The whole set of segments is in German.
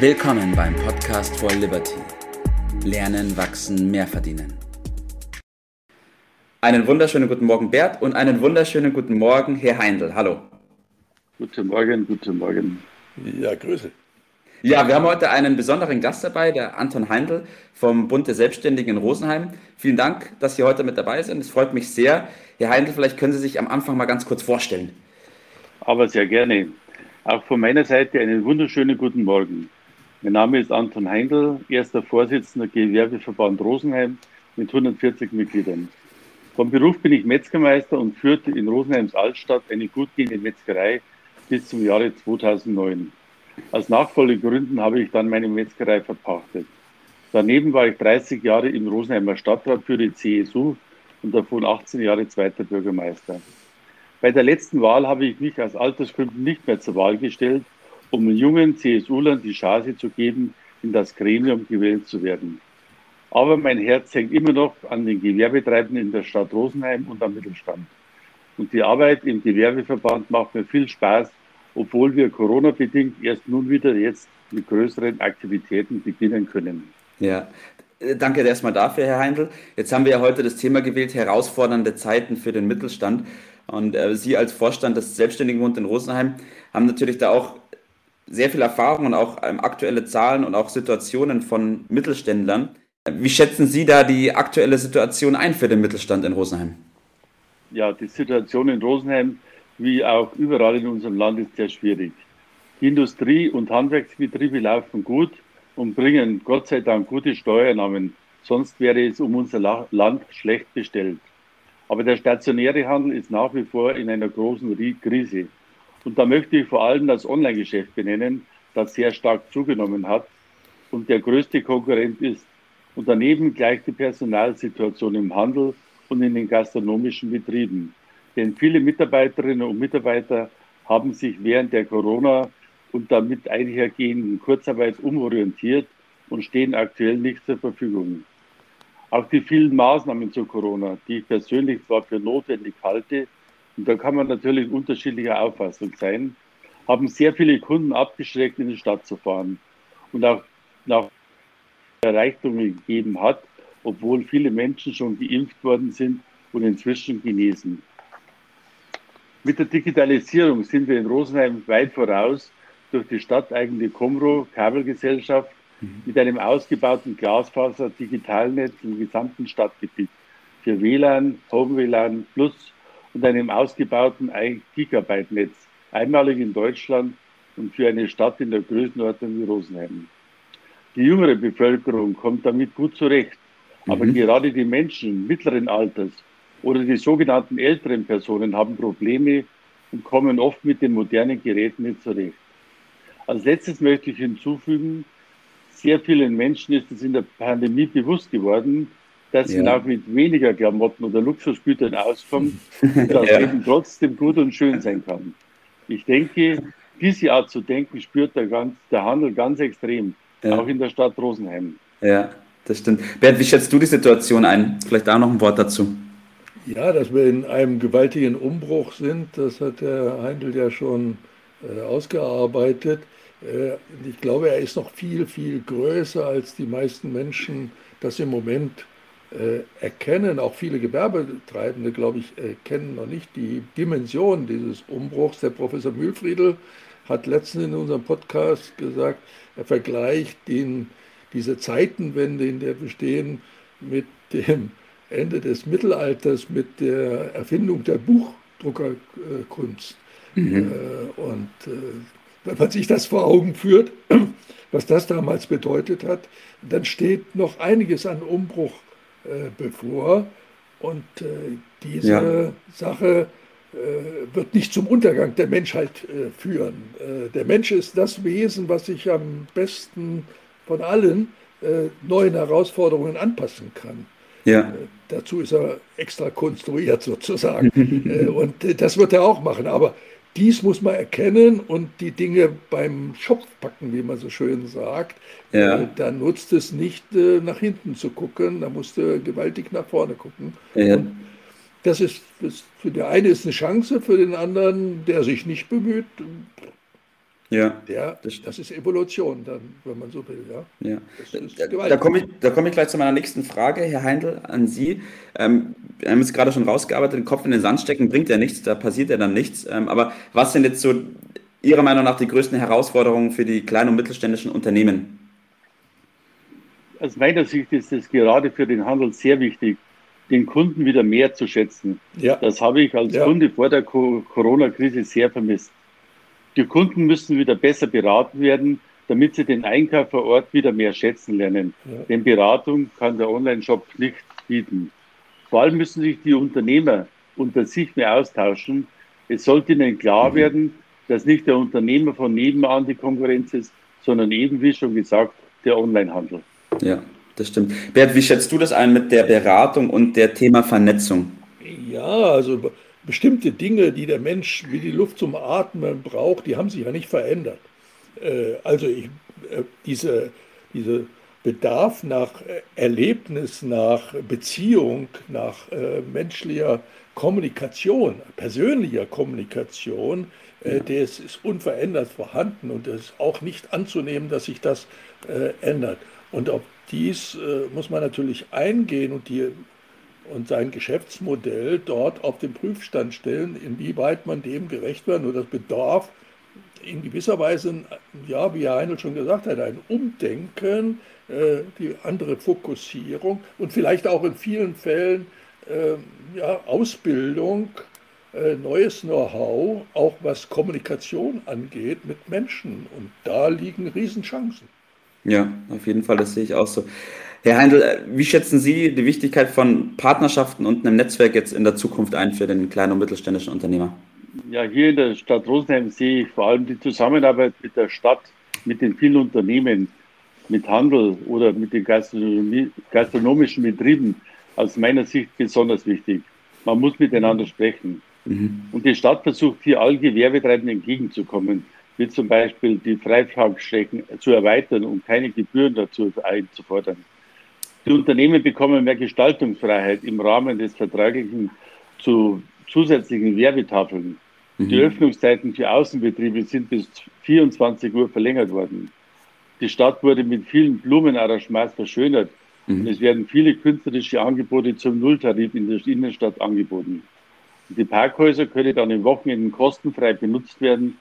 Willkommen beim Podcast for Liberty. Lernen, wachsen, mehr verdienen. Einen wunderschönen guten Morgen, Bert, und einen wunderschönen guten Morgen, Herr Heindl. Hallo. Guten Morgen, guten Morgen. Ja, Grüße. Ja, wir haben heute einen besonderen Gast dabei, der Anton Heindl vom Bund der Selbstständigen in Rosenheim. Vielen Dank, dass Sie heute mit dabei sind. Es freut mich sehr. Herr Heindl, vielleicht können Sie sich am Anfang mal ganz kurz vorstellen. Aber sehr gerne. Auch von meiner Seite einen wunderschönen guten Morgen. Mein Name ist Anton Heindl, erster Vorsitzender Gewerbeverband Rosenheim mit 140 Mitgliedern. Vom Beruf bin ich Metzgermeister und führte in Rosenheims Altstadt eine gutgehende Metzgerei bis zum Jahre 2009. Aus Nachfolgegründen habe ich dann meine Metzgerei verpachtet. Daneben war ich 30 Jahre im Rosenheimer Stadtrat für die CSU und davon 18 Jahre zweiter Bürgermeister. Bei der letzten Wahl habe ich mich aus Altersgründen nicht mehr zur Wahl gestellt um jungen CSU-Lern die Chance zu geben, in das Gremium gewählt zu werden. Aber mein Herz hängt immer noch an den Gewerbetreibenden in der Stadt Rosenheim und am Mittelstand. Und die Arbeit im Gewerbeverband macht mir viel Spaß, obwohl wir Corona-bedingt erst nun wieder jetzt mit größeren Aktivitäten beginnen können. Ja, Danke erstmal dafür, Herr Heindl. Jetzt haben wir ja heute das Thema gewählt, herausfordernde Zeiten für den Mittelstand. Und äh, Sie als Vorstand des Selbstständigenbund in Rosenheim haben natürlich da auch sehr viel Erfahrung und auch ähm, aktuelle Zahlen und auch Situationen von Mittelständlern. Wie schätzen Sie da die aktuelle Situation ein für den Mittelstand in Rosenheim? Ja, die Situation in Rosenheim, wie auch überall in unserem Land, ist sehr schwierig. Die Industrie- und Handwerksbetriebe laufen gut und bringen Gott sei Dank gute Steuernahmen. Sonst wäre es um unser Land schlecht bestellt. Aber der stationäre Handel ist nach wie vor in einer großen Krise. Und da möchte ich vor allem das Online-Geschäft benennen, das sehr stark zugenommen hat und der größte Konkurrent ist. Und daneben gleich die Personalsituation im Handel und in den gastronomischen Betrieben. Denn viele Mitarbeiterinnen und Mitarbeiter haben sich während der Corona und damit einhergehenden Kurzarbeit umorientiert und stehen aktuell nicht zur Verfügung. Auch die vielen Maßnahmen zu Corona, die ich persönlich zwar für notwendig halte, und da kann man natürlich unterschiedlicher Auffassung sein, haben sehr viele Kunden abgeschreckt, in die Stadt zu fahren. Und auch nach Erreichtungen gegeben hat, obwohl viele Menschen schon geimpft worden sind und inzwischen genesen. Mit der Digitalisierung sind wir in Rosenheim weit voraus durch die stadteigene Comro Kabelgesellschaft mhm. mit einem ausgebauten Glasfaser-Digitalnetz im gesamten Stadtgebiet für WLAN, Home WLAN Plus und einem ausgebauten 1 Gigabyte Netz, einmalig in Deutschland und für eine Stadt in der Größenordnung wie Rosenheim. Die jüngere Bevölkerung kommt damit gut zurecht, aber mhm. gerade die Menschen mittleren Alters oder die sogenannten älteren Personen haben Probleme und kommen oft mit den modernen Geräten nicht zurecht. Als letztes möchte ich hinzufügen, sehr vielen Menschen ist es in der Pandemie bewusst geworden, dass ja. sie auch mit weniger Klamotten oder Luxusgütern auskommen und das ja. Leben trotzdem gut und schön sein kann. Ich denke, diese Art zu denken spürt der, ganz, der Handel ganz extrem, ja. auch in der Stadt Rosenheim. Ja, das stimmt. Bernd, wie schätzt du die Situation ein? Vielleicht auch noch ein Wort dazu. Ja, dass wir in einem gewaltigen Umbruch sind, das hat der Heindl ja schon äh, ausgearbeitet. Äh, ich glaube, er ist noch viel, viel größer, als die meisten Menschen das im Moment erkennen, auch viele Gewerbetreibende, glaube ich, kennen noch nicht die Dimension dieses Umbruchs. Der Professor Mühlfriedel hat letztens in unserem Podcast gesagt, er vergleicht den, diese Zeitenwende, in der wir stehen, mit dem Ende des Mittelalters, mit der Erfindung der Buchdruckerkunst. Mhm. Äh, und äh, wenn man sich das vor Augen führt, was das damals bedeutet hat, dann steht noch einiges an Umbruch äh, bevor. Und äh, diese ja. Sache äh, wird nicht zum Untergang der Menschheit führen. der Mensch ist das Wesen, was sich am besten von allen neuen Herausforderungen anpassen kann. Ja. dazu ist er extra konstruiert sozusagen. und das wird er auch machen. Aber dies muss man erkennen und die Dinge beim Schopf packen, wie man so schön sagt. Ja. Äh, da nutzt es nicht, äh, nach hinten zu gucken, da musst du gewaltig nach vorne gucken. Ja. das ist, das für den einen ist eine Chance, für den anderen, der sich nicht bemüht, Ja, der, das, das, ist Evolution, dann, wenn man so will. Ja, ja. Da, da komme ich, komm ich gleich zu meiner nächsten Frage, Herr Heindl, an Sie. Ähm, wir haben es gerade schon rausgearbeitet, den Kopf in den Sand stecken bringt ja nichts, da passiert ja dann nichts. Ähm, aber was sind jetzt so Ihrer Meinung nach die größten Herausforderungen für die kleinen und mittelständischen Unternehmen? Aus meiner Sicht ist es gerade für den Handel sehr wichtig, den Kunden wieder mehr zu schätzen. Ja. Das habe ich als ja. Kunde vor der Corona-Krise sehr vermisst. Die Kunden müssen wieder besser beraten werden, damit sie den Einkauf vor Ort wieder mehr schätzen lernen. Ja. Denn Beratung kann der Online-Shop nicht bieten. Vor allem müssen sich die Unternehmer unter sich mehr austauschen. Es sollte ihnen klar mhm. werden, dass nicht der Unternehmer von nebenan die Konkurrenz ist, sondern eben, wie schon gesagt, der Onlinehandel. Ja, das stimmt. Bert, wie schätzt du das ein mit der Beratung und der Thema Vernetzung? Ja, also bestimmte Dinge, die der Mensch wie die Luft zum Atmen braucht, die haben sich ja nicht verändert. Äh, also ich, äh, diese, diese Bedarf nach äh, Erlebnis, nach Beziehung, nach menschlicher Kommunikation, persönlicher Kommunikation, ja. der ist, ist, unverändert vorhanden und es ist auch nicht anzunehmen, dass sich das ändert. Und auf dies muss man natürlich eingehen und die und sein Geschäftsmodell dort auf den Prüfstand stellen, inwieweit man dem gerecht wird. Und das bedarf in gewisser Weise, ja, wie Herr Heinl schon gesagt hat, ein Umdenken, äh, die andere Fokussierung und vielleicht auch in vielen Fällen äh, ja, Ausbildung, äh, neues Know-how, auch was Kommunikation angeht mit Menschen. Und da liegen Riesenchancen. Ja, auf jeden Fall, das sehe ich auch so. Herr Heindl, äh, wie schätzen Sie die Wichtigkeit von Partnerschaften und einem Netzwerk jetzt in der Zukunft ein für den kleinen und mittelständischen Unternehmer? Ja, hier in der Stadt Rosenheim sehe ich vor allem die Zusammenarbeit mit der Stadt, mit den vielen Unternehmen, mit Handel oder mit den gastronomischen Betrieben aus meiner Sicht besonders wichtig. Man muss miteinander sprechen. Mhm. Und die Stadt versucht hier allen Gewerbetreibenden entgegenzukommen, wie zum Beispiel die Freifahrtstrecken zu erweitern und keine Gebühren dazu einzufordern. Die Unternehmen bekommen mehr Gestaltungsfreiheit im Rahmen des vertraglichen zu zusätzlichen Werbetafeln. Mhm. Die Öffnungszeiten für Außenbetriebe sind bis 24 Uhr verlängert worden. Die Stadt wurde mit vielen Blumenarrangements verschönert mhm. und es werden viele künstlerische Angebote zum Nulltarif in der Innenstadt angeboten. Die Parkhäuser können dann im Wochenenden kostenfrei benutzt werden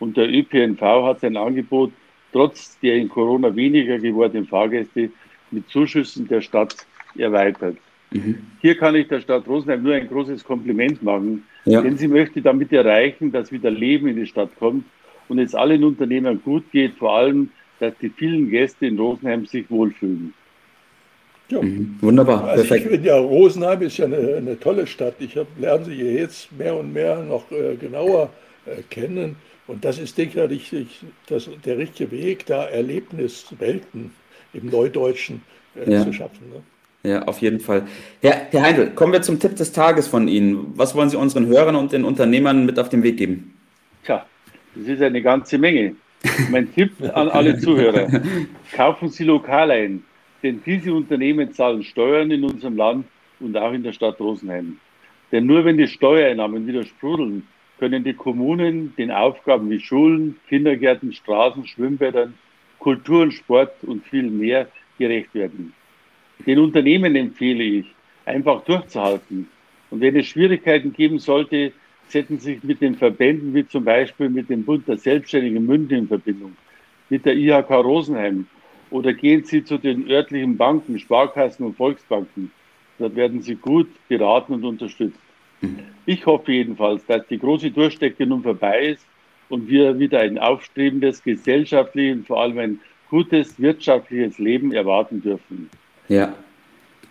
und der ÖPNV hat sein Angebot trotz der in Corona weniger gewordenen Fahrgäste mit Zuschüssen der Stadt erweitert. Mhm. Hier kann ich der Stadt Rosenheim nur ein großes Kompliment machen, ja. denn sie möchte damit erreichen, dass wieder Leben in die Stadt kommt und es allen Unternehmern gut geht, vor allem, dass die vielen Gäste in Rosenheim sich wohlfühlen. Ja. Mhm. Wunderbar, also perfekt. Ich finde ja, Rosenheim ist ja eine, eine tolle Stadt. Ich hab, lerne sie jetzt mehr und mehr noch äh, genauer äh, kennen. Und das ist sicherlich das, der richtige Weg, da Erlebniswelten im Neudeutschen äh, ja. zu schaffen. Ne? Ja, auf jeden Fall. Herr, Herr Heindl, kommen wir zum Tipp des Tages von Ihnen. Was wollen Sie unseren Hörern und den Unternehmern mit auf den Weg geben? Tja, das ist eine ganze Menge. Mein Tipp an alle Zuhörer, kaufen Sie lokal ein, denn diese Unternehmen zahlen Steuern in unserem Land und auch in der Stadt Rosenheim. Denn nur wenn die Steuereinnahmen wieder sprudeln, können die Kommunen den Aufgaben wie Schulen, Kindergärten, Straßen, Schwimmbädern Kultur und Sport und viel mehr gerecht werden. Den Unternehmen empfehle ich, einfach durchzuhalten. Und wenn es Schwierigkeiten geben sollte, setzen Sie sich mit den Verbänden wie zum Beispiel mit dem Bund der Selbstständigen München in Verbindung, mit der IHK Rosenheim oder gehen Sie zu den örtlichen Banken, Sparkassen und Volksbanken. Dort werden Sie gut beraten und unterstützt. Ich hoffe jedenfalls, dass die große Durchstrecke nun vorbei ist und wir wieder ein aufstrebendes gesellschaftliches und vor allem ein gutes wirtschaftliches Leben erwarten dürfen. Ja.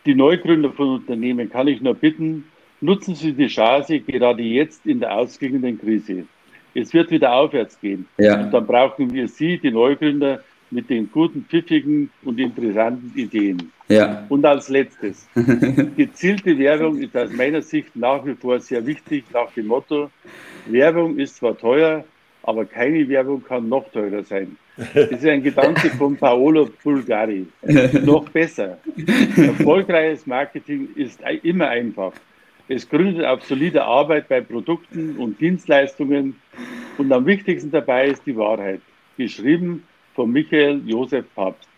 Die Neugründer von Unternehmen kann ich nur bitten, nutzen Sie die Chance gerade jetzt in der ausgehenden Krise. Es wird wieder aufwärts gehen. Ja. Und dann brauchen wir Sie, die Neugründer, mit den guten, pfiffigen und interessanten Ideen. Ja. Und als letztes, gezielte Werbung ist aus meiner Sicht nach wie vor sehr wichtig, nach dem Motto, Werbung ist zwar teuer, aber keine Werbung kann noch teurer sein. Das ist ein Gedanke von Paolo Bulgari. noch besser. Erfolgreiches Marketing ist immer einfach. Es gründet auf solider Arbeit bei Produkten und Dienstleistungen Und am wichtigsten dabei ist die Wahrheit, geschrieben von Michael Josef Papst.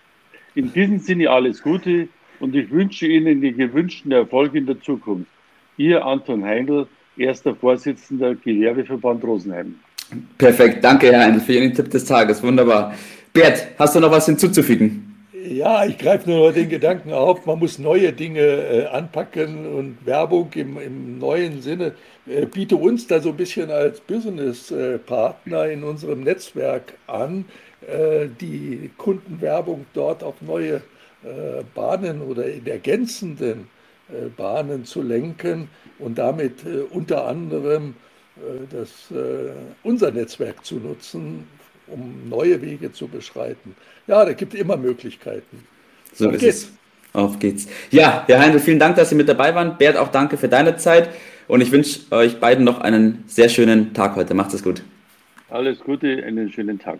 In diesem Sinne alles Gute und ich wünsche Ihnen den gewünschten Erfolg in der Zukunft. Ihr Anton Heindl, erster Vorsitzender Gewerbeverband Rosenheim. Perfekt, danke Herr Heindl für Ihren Tipp des Tages, wunderbar. Bert, hast du noch was hinzuzufügen? Ja, ich greife nur den Gedanken auf, man muss neue Dinge äh, anpacken und Werbung im, im neuen Sinne äh, biete uns da so ein bisschen als Business-Partner in unserem Netzwerk an, äh, die Kundenwerbung dort auf neue äh, Bahnen oder in ergänzenden äh, Bahnen zu lenken und damit äh, unter anderem das, unser Netzwerk zu nutzen, um neue Wege zu beschreiten. Ja, da gibt es immer Möglichkeiten. So Auf ist geht's. es. Auf geht's. Ja, Herr Heindl, vielen Dank, dass Sie mit dabei waren. Bert, auch danke für deine Zeit. Und ich wünsche euch beiden noch einen sehr schönen Tag heute. Macht es gut. Alles Gute, einen schönen Tag.